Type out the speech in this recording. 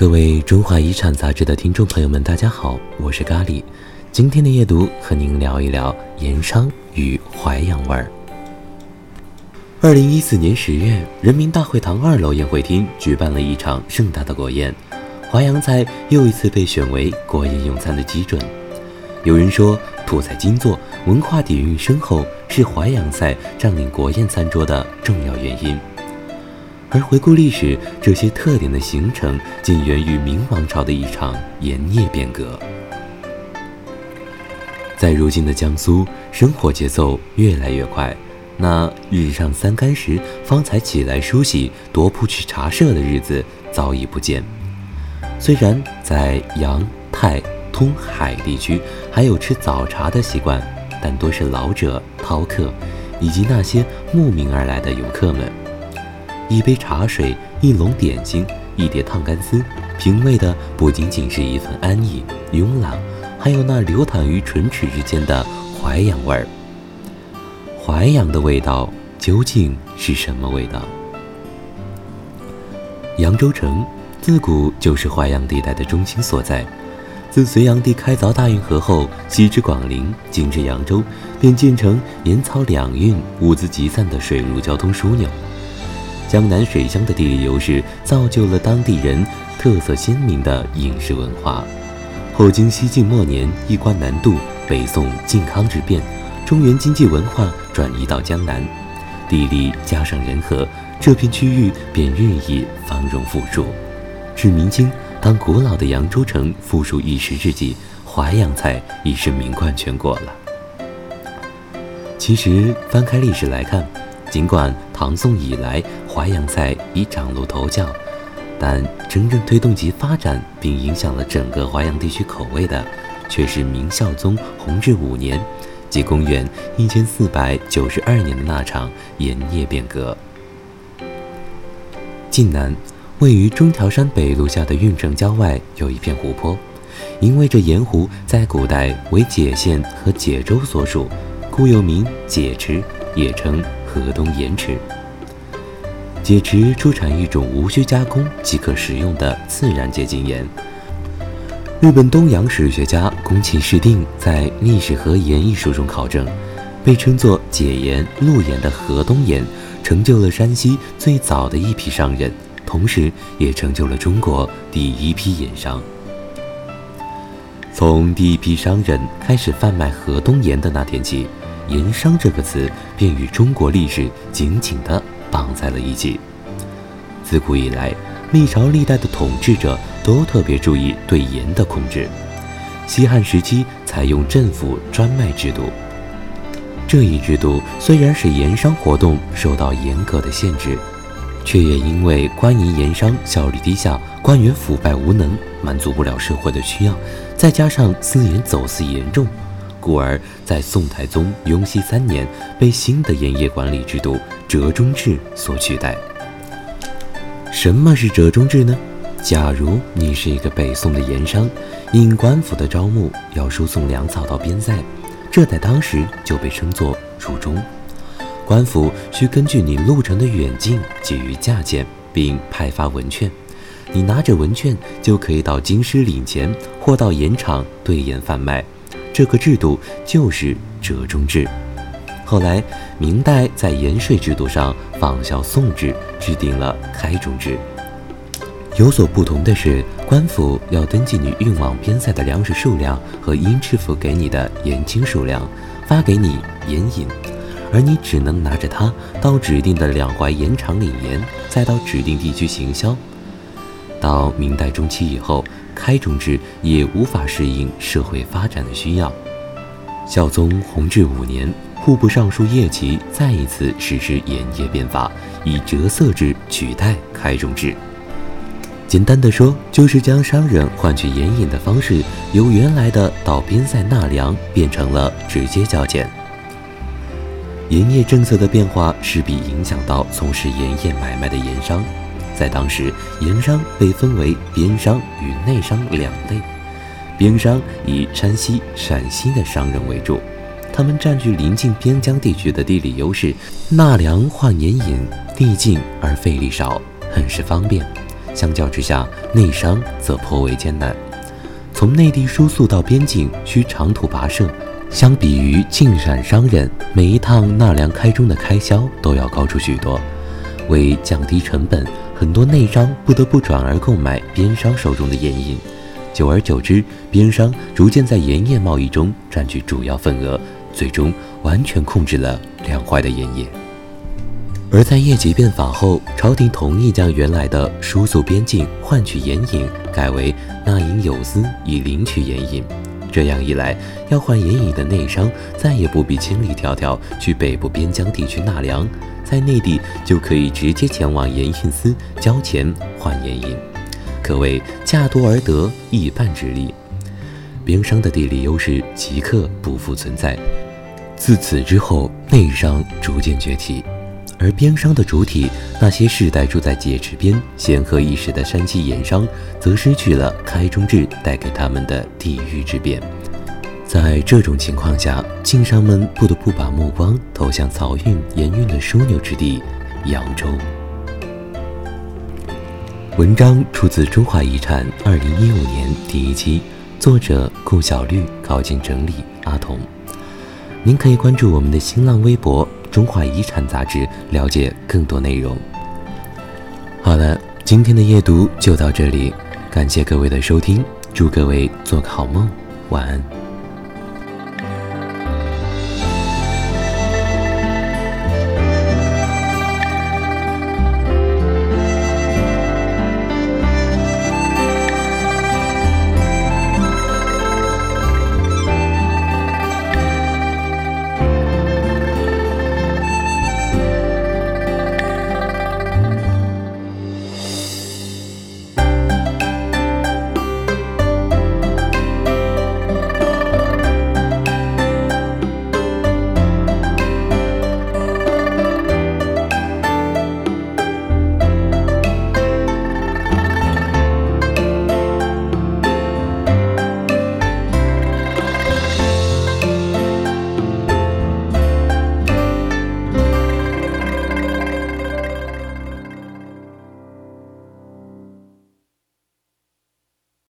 各位中华遗产杂志的听众朋友们，大家好，我是咖喱。今天的夜读和您聊一聊盐商与淮扬味儿。二零一四年十月，人民大会堂二楼宴会厅举办了一场盛大的国宴，淮扬菜又一次被选为国宴用餐的基准。有人说，土菜金作、文化底蕴深厚是淮扬菜占领国宴餐桌的重要原因。而回顾历史，这些特点的形成，仅源于明王朝的一场盐业变革。在如今的江苏，生活节奏越来越快，那日上三竿时方才起来梳洗、踱步去茶社的日子早已不见。虽然在杨、泰、通、海地区还有吃早茶的习惯，但多是老者、饕客，以及那些慕名而来的游客们。一杯茶水，一笼点心，一碟烫干丝，品味的不仅仅是一份安逸、慵懒，还有那流淌于唇齿之间的淮扬味儿。淮扬的味道究竟是什么味道？扬州城自古就是淮扬地带的中心所在。自隋炀帝开凿大运河后，西至广陵，经至扬州，便建成盐漕两运、物资集散的水陆交通枢纽。江南水乡的地理优势，造就了当地人特色鲜明的饮食文化。后经西晋末年一关南渡，北宋靖康之变，中原经济文化转移到江南，地利加上人和，这片区域便日益繁荣富庶。至明清，当古老的扬州城富庶一时之际，淮扬菜已是名冠全国了。其实，翻开历史来看，尽管唐宋以来淮扬菜已崭露头角，但真正推动其发展并影响了整个淮扬地区口味的，却是明孝宗弘治五年，即公元一千四百九十二年的那场盐业变革。晋南位于中条山北麓下的运城郊外有一片湖泊，因为这盐湖在古代为解县和解州所属，故又名解池，也称。河东盐池，解池出产一种无需加工即可食用的自然结晶盐。日本东洋史学家宫崎市定在《历史和盐》一书中考证，被称作解盐、路盐的河东盐，成就了山西最早的一批商人，同时也成就了中国第一批盐商。从第一批商人开始贩卖河东盐的那天起。盐商这个词便与中国历史紧紧地绑在了一起。自古以来，历朝历代的统治者都特别注意对盐的控制。西汉时期采用政府专卖制度，这一制度虽然使盐商活动受到严格的限制，却也因为官营盐商效率低下，官员腐败无能，满足不了社会的需要，再加上私盐走私严重。故而，在宋太宗雍熙三年，被新的盐业管理制度折中制所取代。什么是折中制呢？假如你是一个北宋的盐商，应官府的招募要输送粮草到边塞，这在当时就被称作入中。官府需根据你路程的远近给予价钱，并派发文券。你拿着文券就可以到京师领钱，或到盐场兑盐贩卖。这个制度就是折中制。后来，明代在盐税制度上仿效宋制，制定了开中制。有所不同的是，官府要登记你运往边塞的粮食数量和应支付给你的盐金数量，发给你盐引，而你只能拿着它到指定的两淮盐场领盐，再到指定地区行销。到明代中期以后。开中制也无法适应社会发展的需要。孝宗弘治五年，户部尚书叶琦再一次实施盐业变法，以折色制取代开中制。简单的说，就是将商人换取盐引的方式，由原来的到边塞纳粮，变成了直接交钱。盐业政策的变化，势必影响到从事盐业买卖的盐商。在当时，盐商被分为边商与内商两类。边商以山西、陕西的商人为主，他们占据临近边疆地区的地理优势，纳粮换盐引，地近而费力少，很是方便。相较之下，内商则颇为艰难。从内地输送到边境需长途跋涉，相比于进陕商人，每一趟纳粮开中的开销都要高出许多。为降低成本，很多内商不得不转而购买边商手中的盐引。久而久之，边商逐渐在盐业贸易中占据主要份额，最终完全控制了两淮的盐业。而在叶吉变法后，朝廷同意将原来的输送边境换取盐引改为纳银有司以领取盐引。这样一来，要换盐引的内商再也不必千里迢迢去北部边疆地区纳粮，在内地就可以直接前往盐引司交钱换盐引。可谓价多而得一半之力，边商的地理优势即刻不复存在。自此之后，内商逐渐崛起，而边商的主体那些世代住在界池边、显赫一时的山西盐商，则失去了开中制带给他们的地域之便。在这种情况下，晋商们不得不把目光投向漕运盐运的枢纽之地——扬州。文章出自《中华遗产》二零一五年第一期，作者顾小绿，稿件整理阿童。您可以关注我们的新浪微博“中华遗产”杂志，了解更多内容。好了，今天的夜读就到这里，感谢各位的收听，祝各位做个好梦，晚安。